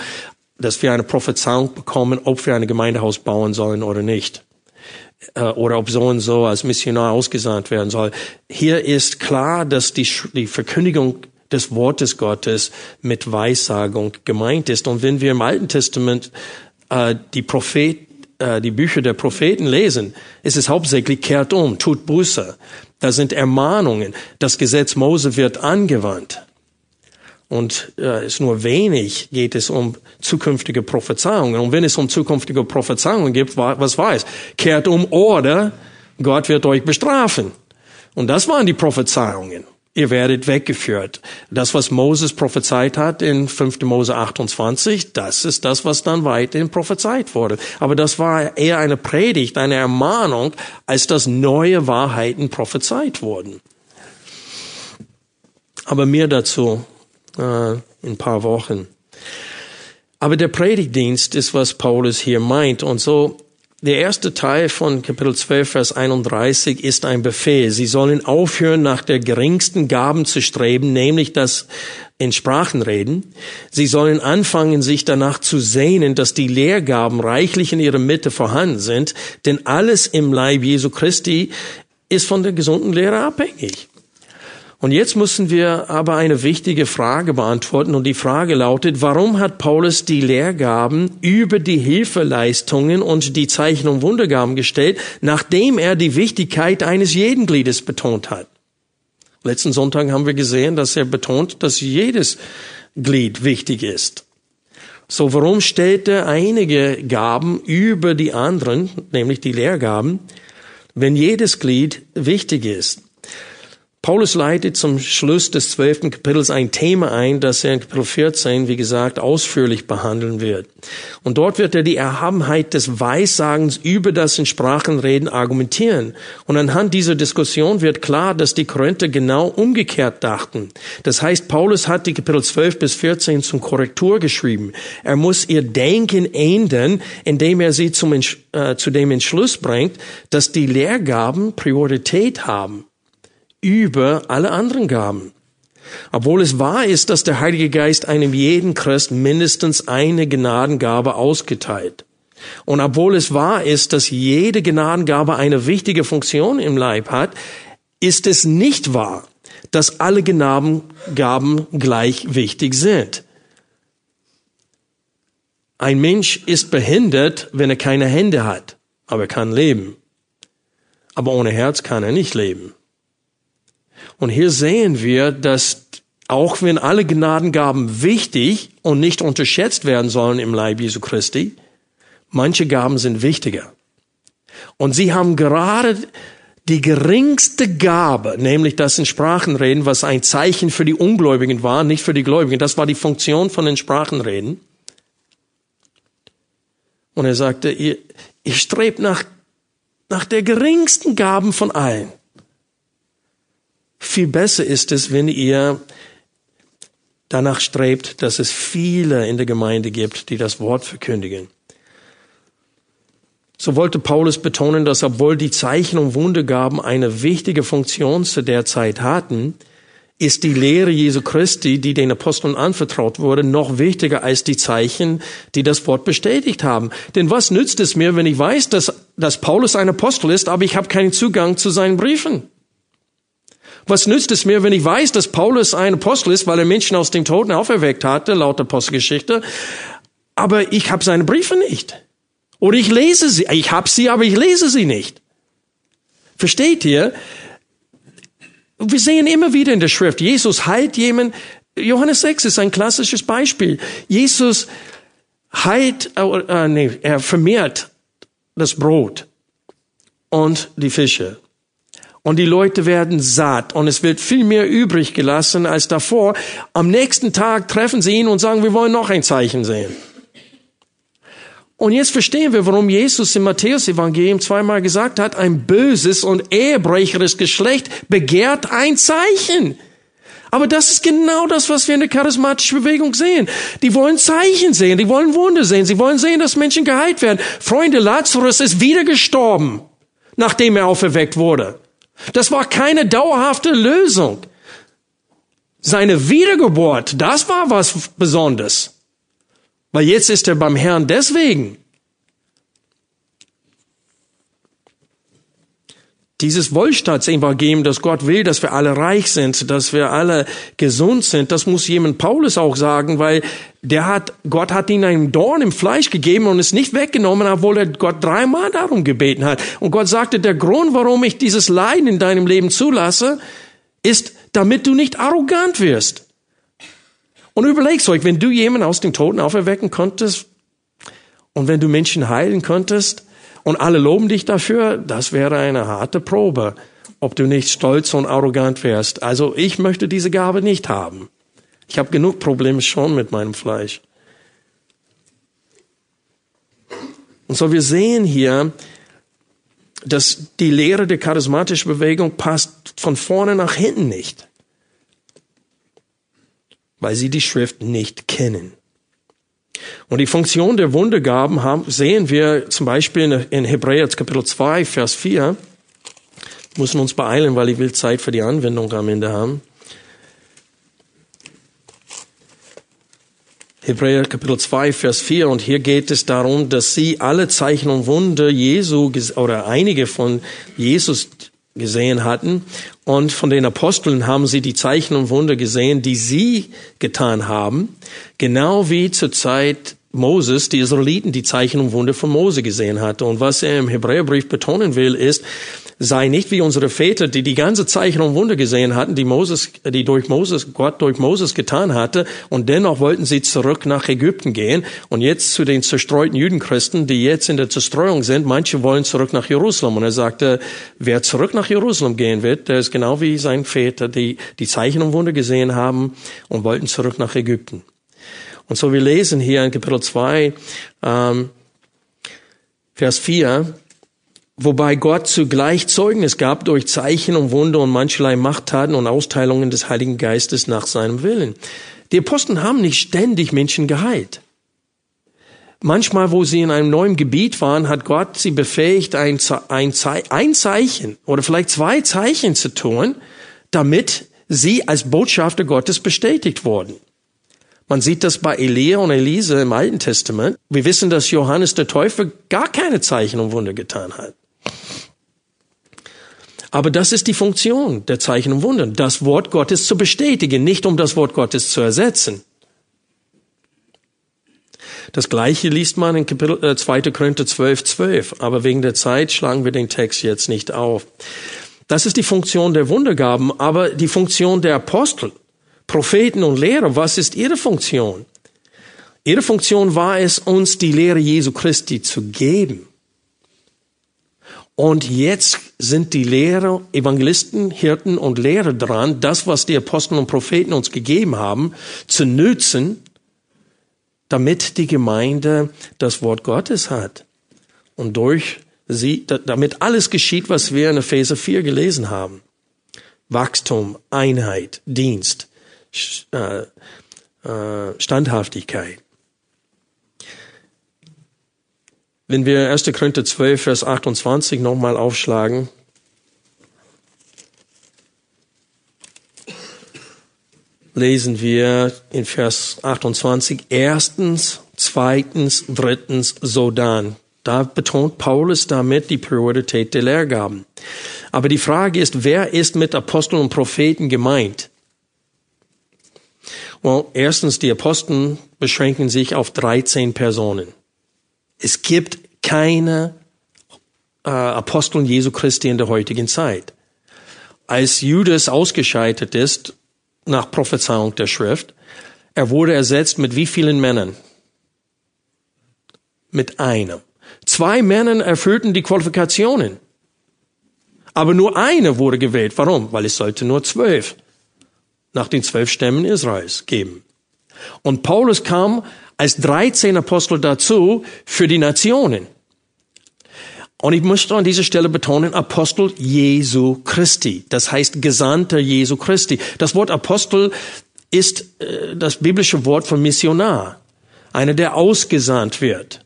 dass wir eine Prophezeiung bekommen, ob wir ein Gemeindehaus bauen sollen oder nicht äh, oder ob so und so als Missionar ausgesandt werden soll. Hier ist klar, dass die, die Verkündigung des Wortes Gottes mit Weissagung gemeint ist. Und wenn wir im Alten Testament äh, die Prophet, äh, die Bücher der Propheten lesen, ist es hauptsächlich kehrt um, tut Buße. Da sind Ermahnungen. Das Gesetz Mose wird angewandt. Und äh, es nur wenig geht es um zukünftige Prophezeiungen. Und wenn es um zukünftige Prophezeiungen gibt, was war es? Kehrt um oder Gott wird euch bestrafen. Und das waren die Prophezeiungen ihr werdet weggeführt. Das, was Moses prophezeit hat in 5. Mose 28, das ist das, was dann weiterhin prophezeit wurde. Aber das war eher eine Predigt, eine Ermahnung, als dass neue Wahrheiten prophezeit wurden. Aber mehr dazu äh, in ein paar Wochen. Aber der Predigtdienst ist, was Paulus hier meint. Und so der erste Teil von Kapitel 12, Vers 31 ist ein Befehl. Sie sollen aufhören, nach der geringsten Gaben zu streben, nämlich das in Sprachen reden. Sie sollen anfangen, sich danach zu sehnen, dass die Lehrgaben reichlich in ihrer Mitte vorhanden sind, denn alles im Leib Jesu Christi ist von der gesunden Lehre abhängig. Und jetzt müssen wir aber eine wichtige Frage beantworten und die Frage lautet, warum hat Paulus die Lehrgaben über die Hilfeleistungen und die Zeichen und Wundergaben gestellt, nachdem er die Wichtigkeit eines jeden Gliedes betont hat? Letzten Sonntag haben wir gesehen, dass er betont, dass jedes Glied wichtig ist. So, warum stellt er einige Gaben über die anderen, nämlich die Lehrgaben, wenn jedes Glied wichtig ist? Paulus leitet zum Schluss des zwölften Kapitels ein Thema ein, das er in Kapitel 14, wie gesagt, ausführlich behandeln wird. Und dort wird er die Erhabenheit des Weissagens über das in Sprachenreden argumentieren. Und anhand dieser Diskussion wird klar, dass die Korinther genau umgekehrt dachten. Das heißt, Paulus hat die Kapitel 12 bis 14 zum Korrektur geschrieben. Er muss ihr Denken ändern, indem er sie zum, äh, zu dem Entschluss bringt, dass die Lehrgaben Priorität haben über alle anderen Gaben. Obwohl es wahr ist, dass der Heilige Geist einem jeden Christ mindestens eine Gnadengabe ausgeteilt. Und obwohl es wahr ist, dass jede Gnadengabe eine wichtige Funktion im Leib hat, ist es nicht wahr, dass alle Gnadengaben gleich wichtig sind. Ein Mensch ist behindert, wenn er keine Hände hat, aber er kann leben. Aber ohne Herz kann er nicht leben. Und hier sehen wir, dass auch wenn alle Gnadengaben wichtig und nicht unterschätzt werden sollen im Leib Jesu Christi, manche Gaben sind wichtiger. Und sie haben gerade die geringste Gabe, nämlich das in Sprachenreden, was ein Zeichen für die Ungläubigen war, nicht für die Gläubigen. Das war die Funktion von den Sprachenreden. Und er sagte, ihr, ihr strebt nach, nach der geringsten Gaben von allen. Viel besser ist es, wenn ihr danach strebt, dass es viele in der Gemeinde gibt, die das Wort verkündigen. So wollte Paulus betonen, dass obwohl die Zeichen und Wundergaben eine wichtige Funktion zu der Zeit hatten, ist die Lehre Jesu Christi, die den Aposteln anvertraut wurde, noch wichtiger als die Zeichen, die das Wort bestätigt haben. Denn was nützt es mir, wenn ich weiß, dass, dass Paulus ein Apostel ist, aber ich habe keinen Zugang zu seinen Briefen? Was nützt es mir, wenn ich weiß, dass Paulus ein Apostel ist, weil er Menschen aus dem Toten auferweckt hatte, laut Apostelgeschichte, aber ich habe seine Briefe nicht. Oder ich lese sie, ich habe sie, aber ich lese sie nicht. Versteht ihr? Wir sehen immer wieder in der Schrift, Jesus heilt jemand. Johannes 6 ist ein klassisches Beispiel. Jesus heilt, äh, nee, er vermehrt das Brot und die Fische und die Leute werden satt und es wird viel mehr übrig gelassen als davor. Am nächsten Tag treffen sie ihn und sagen, wir wollen noch ein Zeichen sehen. Und jetzt verstehen wir, warum Jesus im Matthäus-Evangelium zweimal gesagt hat, ein böses und ehebrecheres Geschlecht begehrt ein Zeichen. Aber das ist genau das, was wir in der charismatischen Bewegung sehen. Die wollen Zeichen sehen, die wollen Wunder sehen, sie wollen sehen, dass Menschen geheilt werden. Freunde, Lazarus ist wieder gestorben, nachdem er auferweckt wurde. Das war keine dauerhafte Lösung. Seine Wiedergeburt, das war was Besonderes. Weil jetzt ist er beim Herrn deswegen. Dieses Wohlstandsevangelium, dass Gott will, dass wir alle reich sind, dass wir alle gesund sind, das muss jemand Paulus auch sagen, weil der hat, Gott hat ihm einen Dorn im Fleisch gegeben und es nicht weggenommen, obwohl er Gott dreimal darum gebeten hat. Und Gott sagte, der Grund, warum ich dieses Leiden in deinem Leben zulasse, ist, damit du nicht arrogant wirst. Und überlegst euch, wenn du jemanden aus den Toten auferwecken konntest und wenn du Menschen heilen konntest, und alle loben dich dafür, das wäre eine harte Probe, ob du nicht stolz und arrogant wärst. Also ich möchte diese Gabe nicht haben. Ich habe genug Probleme schon mit meinem Fleisch. Und so wir sehen hier, dass die Lehre der charismatischen Bewegung passt von vorne nach hinten nicht, weil sie die Schrift nicht kennen. Und die Funktion der Wundergaben haben, sehen wir zum Beispiel in Hebräer Kapitel 2, Vers 4. Müssen uns beeilen, weil ich will Zeit für die Anwendung am Ende haben. Hebräer Kapitel 2, Vers 4. Und hier geht es darum, dass sie alle Zeichen und Wunder Jesu oder einige von Jesus gesehen hatten. Und von den Aposteln haben sie die Zeichen und Wunder gesehen, die sie getan haben. Genau wie zur Zeit Moses, die Israeliten, die Zeichen und Wunder von Mose gesehen hatte. Und was er im Hebräerbrief betonen will, ist, sei nicht wie unsere Väter, die die ganze Zeichen und Wunder gesehen hatten, die Moses, die durch Moses, Gott durch Moses getan hatte, und dennoch wollten sie zurück nach Ägypten gehen. Und jetzt zu den zerstreuten Judenchristen, die jetzt in der Zerstreuung sind, manche wollen zurück nach Jerusalem. Und er sagte, wer zurück nach Jerusalem gehen wird, der ist genau wie sein Väter, die die Zeichen und Wunder gesehen haben und wollten zurück nach Ägypten. Und so wir lesen hier in Kapitel 2, ähm, Vers 4, wobei Gott zugleich Zeugnis gab durch Zeichen und Wunder und mancherlei Machttaten und Austeilungen des Heiligen Geistes nach seinem Willen. Die Apostel haben nicht ständig Menschen geheilt. Manchmal, wo sie in einem neuen Gebiet waren, hat Gott sie befähigt, ein, Zeichen oder vielleicht zwei Zeichen zu tun, damit sie als Botschafter Gottes bestätigt wurden. Man sieht das bei Elia und Elise im Alten Testament. Wir wissen, dass Johannes der Täufer gar keine Zeichen und Wunder getan hat. Aber das ist die Funktion der Zeichen und Wunder, das Wort Gottes zu bestätigen, nicht um das Wort Gottes zu ersetzen. Das gleiche liest man in Kapitel, äh, 2. Korinther 12, 12, aber wegen der Zeit schlagen wir den Text jetzt nicht auf. Das ist die Funktion der Wundergaben, aber die Funktion der Apostel Propheten und Lehrer, was ist ihre Funktion? Ihre Funktion war es, uns die Lehre Jesu Christi zu geben. Und jetzt sind die Lehrer, Evangelisten, Hirten und Lehrer dran, das, was die Apostel und Propheten uns gegeben haben, zu nützen, damit die Gemeinde das Wort Gottes hat. Und durch sie, damit alles geschieht, was wir in Epheser 4 gelesen haben. Wachstum, Einheit, Dienst. Äh, äh, Standhaftigkeit. Wenn wir 1. Korinther 12, Vers 28 nochmal aufschlagen, lesen wir in Vers 28, erstens, zweitens, drittens, so dann. Da betont Paulus damit die Priorität der Lehrgaben. Aber die Frage ist, wer ist mit Aposteln und Propheten gemeint? Well, erstens, die Aposteln beschränken sich auf 13 Personen. Es gibt keine äh, Aposteln Jesu Christi in der heutigen Zeit. Als Judas ausgescheidet ist, nach Prophezeiung der Schrift, er wurde ersetzt mit wie vielen Männern? Mit einem. Zwei Männern erfüllten die Qualifikationen. Aber nur eine wurde gewählt. Warum? Weil es sollte nur zwölf nach den zwölf Stämmen Israels geben. Und Paulus kam als 13 Apostel dazu für die Nationen. Und ich möchte an dieser Stelle betonen, Apostel Jesu Christi. Das heißt Gesandter Jesu Christi. Das Wort Apostel ist äh, das biblische Wort für Missionar. Einer, der ausgesandt wird.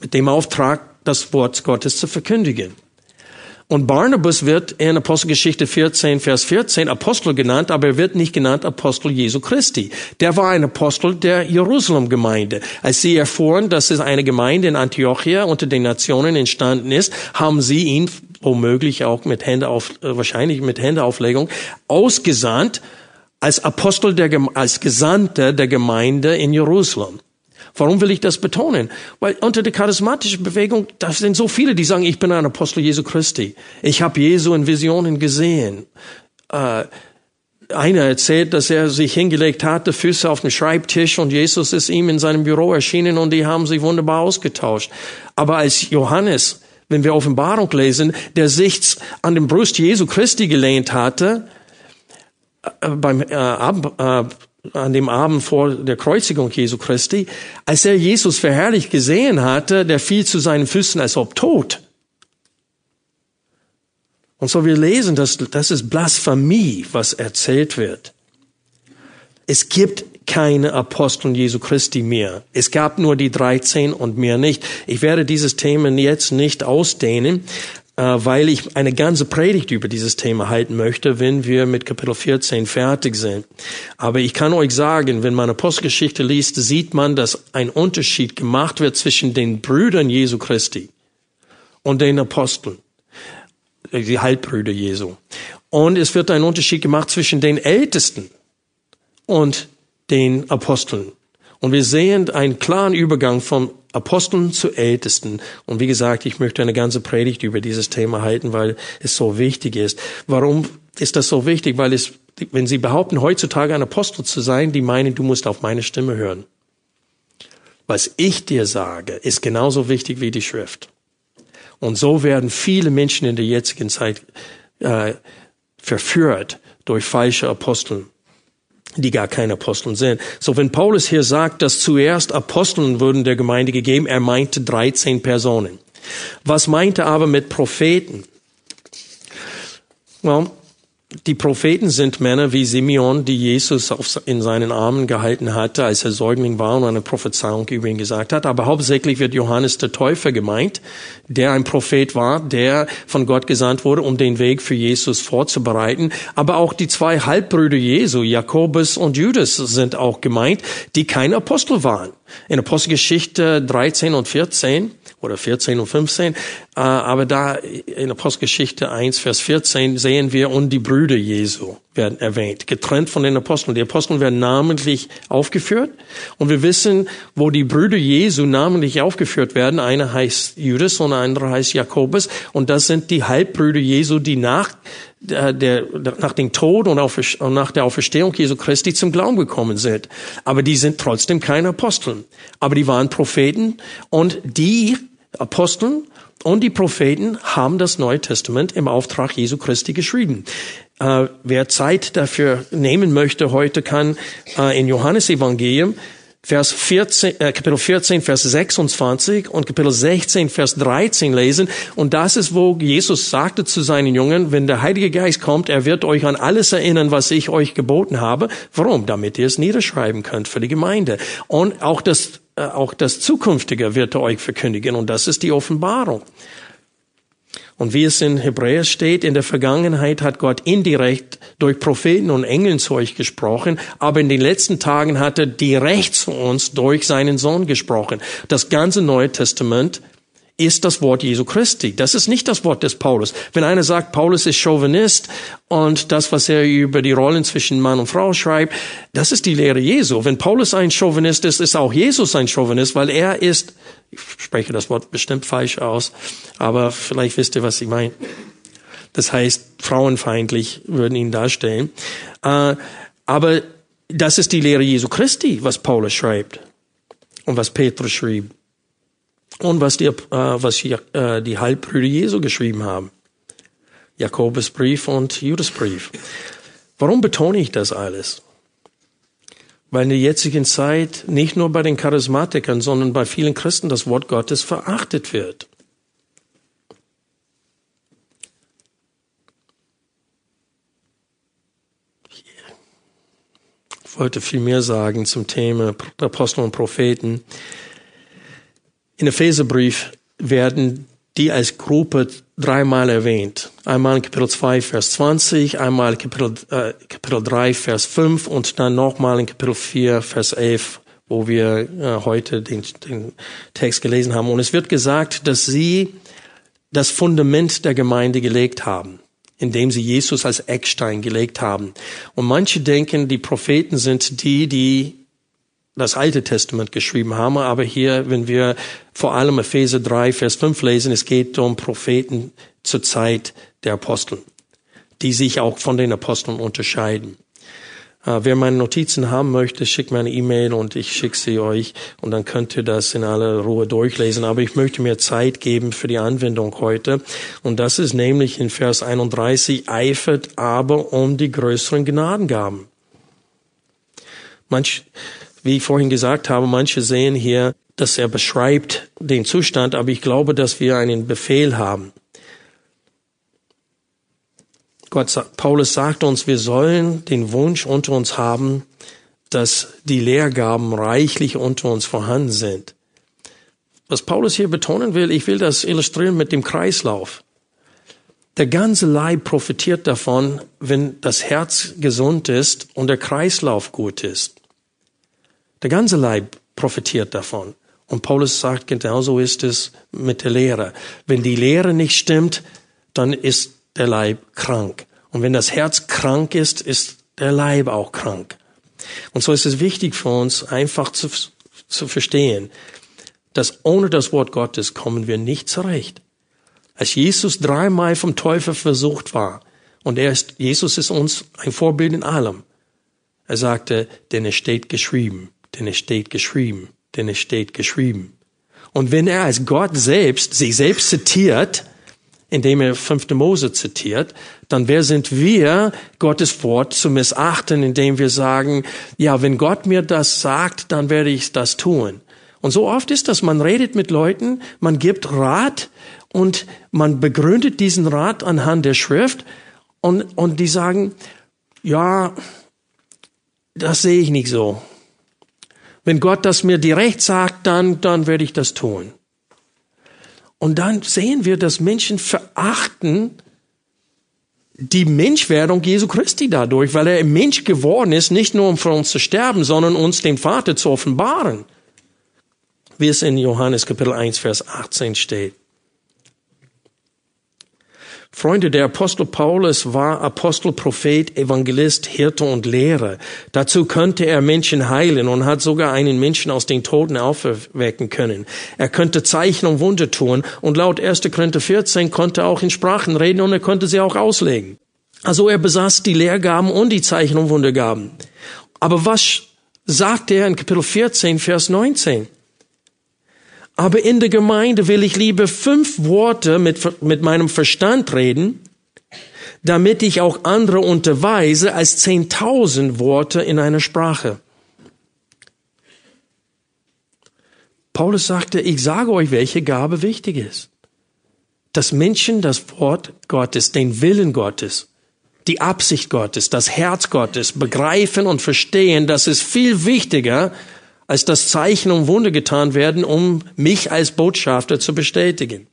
Mit dem Auftrag, das Wort Gottes zu verkündigen. Und Barnabas wird in Apostelgeschichte 14, Vers 14 Apostel genannt, aber er wird nicht genannt Apostel Jesu Christi. Der war ein Apostel der Jerusalem-Gemeinde. Als sie erfuhren, dass es eine Gemeinde in Antiochia unter den Nationen entstanden ist, haben sie ihn womöglich auch mit Hände auf, äh, wahrscheinlich mit Händeauflegung ausgesandt als Apostel der, als Gesandter der Gemeinde in Jerusalem. Warum will ich das betonen? Weil unter der charismatischen Bewegung, da sind so viele, die sagen, ich bin ein Apostel Jesu Christi. Ich habe Jesu in Visionen gesehen. Äh, einer erzählt, dass er sich hingelegt hatte, Füße auf dem Schreibtisch und Jesus ist ihm in seinem Büro erschienen und die haben sich wunderbar ausgetauscht. Aber als Johannes, wenn wir Offenbarung lesen, der sich an dem Brust Jesu Christi gelehnt hatte, äh, beim äh, Ab, äh, an dem Abend vor der Kreuzigung Jesu Christi, als er Jesus verherrlicht gesehen hatte, der fiel zu seinen Füßen als ob tot. Und so wir lesen, dass das ist Blasphemie, was erzählt wird. Es gibt keine Aposteln Jesu Christi mehr. Es gab nur die 13 und mehr nicht. Ich werde dieses Thema jetzt nicht ausdehnen, weil ich eine ganze Predigt über dieses Thema halten möchte, wenn wir mit Kapitel 14 fertig sind. Aber ich kann euch sagen, wenn man Apostelgeschichte liest, sieht man, dass ein Unterschied gemacht wird zwischen den Brüdern Jesu Christi und den Aposteln, äh, die Halbbrüder Jesu. Und es wird ein Unterschied gemacht zwischen den Ältesten und den Aposteln. Und wir sehen einen klaren Übergang vom Aposteln zu Ältesten. Und wie gesagt, ich möchte eine ganze Predigt über dieses Thema halten, weil es so wichtig ist. Warum ist das so wichtig? Weil es, wenn Sie behaupten, heutzutage ein Apostel zu sein, die meinen, du musst auf meine Stimme hören. Was ich dir sage, ist genauso wichtig wie die Schrift. Und so werden viele Menschen in der jetzigen Zeit äh, verführt durch falsche Aposteln die gar keine Aposteln sind. So, wenn Paulus hier sagt, dass zuerst Aposteln wurden der Gemeinde gegeben, er meinte 13 Personen. Was meinte er aber mit Propheten? Well, die Propheten sind Männer wie Simeon, die Jesus in seinen Armen gehalten hatte, als er Säugling war und eine Prophezeiung über ihn gesagt hat. Aber hauptsächlich wird Johannes der Täufer gemeint, der ein Prophet war, der von Gott gesandt wurde, um den Weg für Jesus vorzubereiten. Aber auch die zwei Halbbrüder Jesu, Jakobus und Judas, sind auch gemeint, die keine Apostel waren. In Apostelgeschichte 13 und 14 oder 14 und 15. Äh, aber da in Apostelgeschichte 1, Vers 14 sehen wir, und die Brüder Jesu werden erwähnt, getrennt von den Aposteln. Die Aposteln werden namentlich aufgeführt. Und wir wissen, wo die Brüder Jesu namentlich aufgeführt werden. Einer heißt Judas und der andere heißt Jakobus. Und das sind die Halbbrüder Jesu, die nach der, der, nach dem Tod und, und nach der Auferstehung Jesu Christi zum Glauben gekommen sind. Aber die sind trotzdem keine Aposteln. Aber die waren Propheten und die Aposteln und die Propheten haben das Neue Testament im Auftrag Jesu Christi geschrieben. Äh, wer Zeit dafür nehmen möchte heute, kann äh, in Johannes Evangelium Vers 14, äh, Kapitel 14, Vers 26 und Kapitel 16, Vers 13 lesen. Und das ist, wo Jesus sagte zu seinen Jungen, wenn der Heilige Geist kommt, er wird euch an alles erinnern, was ich euch geboten habe. Warum? Damit ihr es niederschreiben könnt für die Gemeinde. Und auch das, auch das Zukünftige wird er euch verkündigen. Und das ist die Offenbarung. Und wie es in Hebräer steht, in der Vergangenheit hat Gott indirekt durch Propheten und Engeln zu euch gesprochen, aber in den letzten Tagen hat er direkt zu uns durch seinen Sohn gesprochen. Das ganze Neue Testament ist das Wort Jesu Christi. Das ist nicht das Wort des Paulus. Wenn einer sagt, Paulus ist Chauvinist und das, was er über die Rollen zwischen Mann und Frau schreibt, das ist die Lehre Jesu. Wenn Paulus ein Chauvinist ist, ist auch Jesus ein Chauvinist, weil er ist, ich spreche das Wort bestimmt falsch aus, aber vielleicht wisst ihr, was ich meine. Das heißt, frauenfeindlich würden ihn darstellen. Äh, aber das ist die Lehre Jesu Christi, was Paulus schreibt und was Petrus schrieb und was die, äh, was die, äh, die Halbbrüder Jesu geschrieben haben. Jakobusbrief und Judasbrief. Warum betone ich das alles? Weil in der jetzigen Zeit nicht nur bei den Charismatikern, sondern bei vielen Christen das Wort Gottes verachtet wird. Ich wollte viel mehr sagen zum Thema Apostel und Propheten. In Epheserbrief werden die als Gruppe dreimal erwähnt. Einmal in Kapitel 2, Vers 20, einmal in Kapitel, äh, Kapitel 3, Vers 5 und dann nochmal in Kapitel 4, Vers 11, wo wir äh, heute den, den Text gelesen haben. Und es wird gesagt, dass sie das Fundament der Gemeinde gelegt haben, indem sie Jesus als Eckstein gelegt haben. Und manche denken, die Propheten sind die, die das Alte Testament geschrieben haben, aber hier, wenn wir vor allem Epheser 3, Vers 5 lesen, es geht um Propheten zur Zeit der Apostel, die sich auch von den Aposteln unterscheiden. Uh, wer meine Notizen haben möchte, schickt mir eine E-Mail und ich schicke sie euch und dann könnt ihr das in aller Ruhe durchlesen. Aber ich möchte mir Zeit geben für die Anwendung heute. Und das ist nämlich in Vers 31, eifert aber um die größeren Gnadengaben. Manch, wie ich vorhin gesagt habe, manche sehen hier, dass er beschreibt den Zustand, aber ich glaube, dass wir einen Befehl haben. Gott, Paulus sagt uns, wir sollen den Wunsch unter uns haben, dass die Lehrgaben reichlich unter uns vorhanden sind. Was Paulus hier betonen will, ich will das illustrieren mit dem Kreislauf. Der ganze Leib profitiert davon, wenn das Herz gesund ist und der Kreislauf gut ist. Der ganze Leib profitiert davon. Und Paulus sagt, genauso ist es mit der Lehre. Wenn die Lehre nicht stimmt, dann ist der Leib krank. Und wenn das Herz krank ist, ist der Leib auch krank. Und so ist es wichtig für uns, einfach zu, zu verstehen, dass ohne das Wort Gottes kommen wir nicht zurecht. Als Jesus dreimal vom Teufel versucht war, und er ist, Jesus ist uns ein Vorbild in allem. Er sagte, denn es steht geschrieben, denn es steht geschrieben, denn es steht geschrieben. Und wenn er als Gott selbst sich selbst zitiert, indem er fünfte Mose zitiert, dann wer sind wir, Gottes Wort zu missachten, indem wir sagen, ja, wenn Gott mir das sagt, dann werde ich das tun. Und so oft ist das, man redet mit Leuten, man gibt Rat und man begründet diesen Rat anhand der Schrift und, und die sagen, ja, das sehe ich nicht so. Wenn Gott das mir direkt sagt, dann, dann werde ich das tun. Und dann sehen wir, dass Menschen verachten die Menschwerdung Jesu Christi dadurch, weil er Mensch geworden ist, nicht nur um für uns zu sterben, sondern uns den Vater zu offenbaren. Wie es in Johannes Kapitel 1, Vers 18 steht. Freunde, der Apostel Paulus war Apostel, Prophet, Evangelist, Hirte und Lehrer. Dazu könnte er Menschen heilen und hat sogar einen Menschen aus den Toten auferwecken können. Er könnte Zeichen und Wunder tun und laut 1. Korinther 14 konnte er auch in Sprachen reden und er konnte sie auch auslegen. Also er besaß die Lehrgaben und die Zeichen und Wundergaben. Aber was sagt er in Kapitel 14, Vers 19? Aber in der Gemeinde will ich lieber fünf Worte mit, mit meinem Verstand reden, damit ich auch andere unterweise, als zehntausend Worte in einer Sprache. Paulus sagte, ich sage euch, welche Gabe wichtig ist. Dass Menschen das Wort Gottes, den Willen Gottes, die Absicht Gottes, das Herz Gottes begreifen und verstehen, das ist viel wichtiger, als dass Zeichen und Wunder getan werden, um mich als Botschafter zu bestätigen.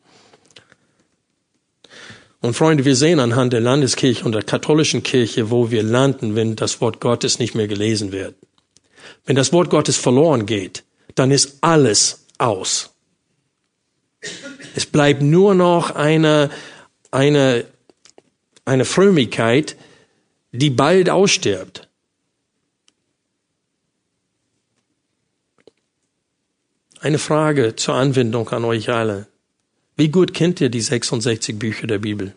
Und Freunde, wir sehen anhand der Landeskirche und der katholischen Kirche, wo wir landen, wenn das Wort Gottes nicht mehr gelesen wird. Wenn das Wort Gottes verloren geht, dann ist alles aus. Es bleibt nur noch eine, eine, eine Frömmigkeit, die bald ausstirbt. Eine Frage zur Anwendung an euch alle. Wie gut kennt ihr die 66 Bücher der Bibel?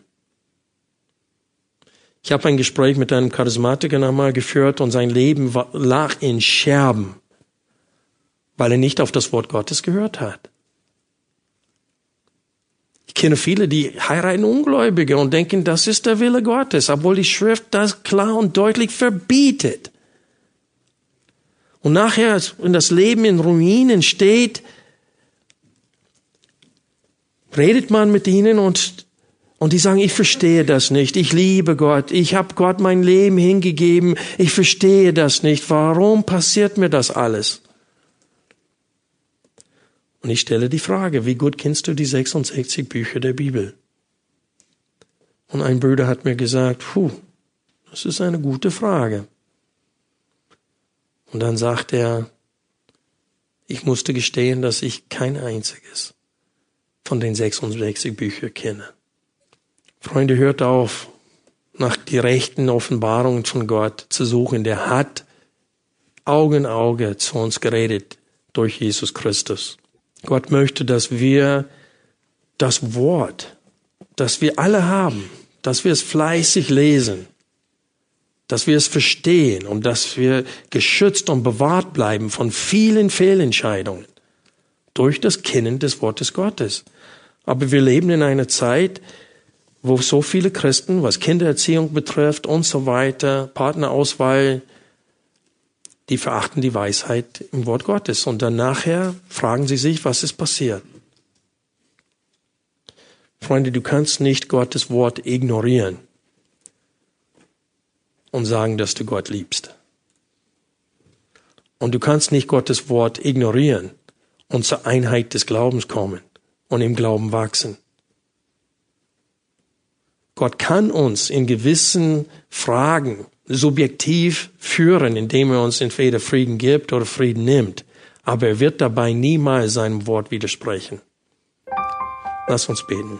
Ich habe ein Gespräch mit einem Charismatiker einmal geführt und sein Leben lag in Scherben, weil er nicht auf das Wort Gottes gehört hat. Ich kenne viele, die heiraten Ungläubige und denken, das ist der Wille Gottes, obwohl die Schrift das klar und deutlich verbietet. Und nachher, wenn das Leben in Ruinen steht, redet man mit ihnen und, und die sagen, ich verstehe das nicht, ich liebe Gott, ich habe Gott mein Leben hingegeben, ich verstehe das nicht, warum passiert mir das alles? Und ich stelle die Frage, wie gut kennst du die 66 Bücher der Bibel? Und ein Bruder hat mir gesagt, puh, das ist eine gute Frage. Und dann sagt er, ich musste gestehen, dass ich kein einziges von den 66 Büchern kenne. Freunde, hört auf, nach die rechten Offenbarungen von Gott zu suchen. Der hat Auge in Auge zu uns geredet durch Jesus Christus. Gott möchte, dass wir das Wort, das wir alle haben, dass wir es fleißig lesen, dass wir es verstehen und dass wir geschützt und bewahrt bleiben von vielen Fehlentscheidungen durch das Kennen des Wortes Gottes. Aber wir leben in einer Zeit, wo so viele Christen, was Kindererziehung betrifft und so weiter, Partnerauswahl, die verachten die Weisheit im Wort Gottes. Und dann nachher fragen sie sich, was ist passiert. Freunde, du kannst nicht Gottes Wort ignorieren und sagen, dass du Gott liebst. Und du kannst nicht Gottes Wort ignorieren und zur Einheit des Glaubens kommen und im Glauben wachsen. Gott kann uns in gewissen Fragen subjektiv führen, indem er uns entweder Frieden gibt oder Frieden nimmt. Aber er wird dabei niemals seinem Wort widersprechen. Lass uns beten.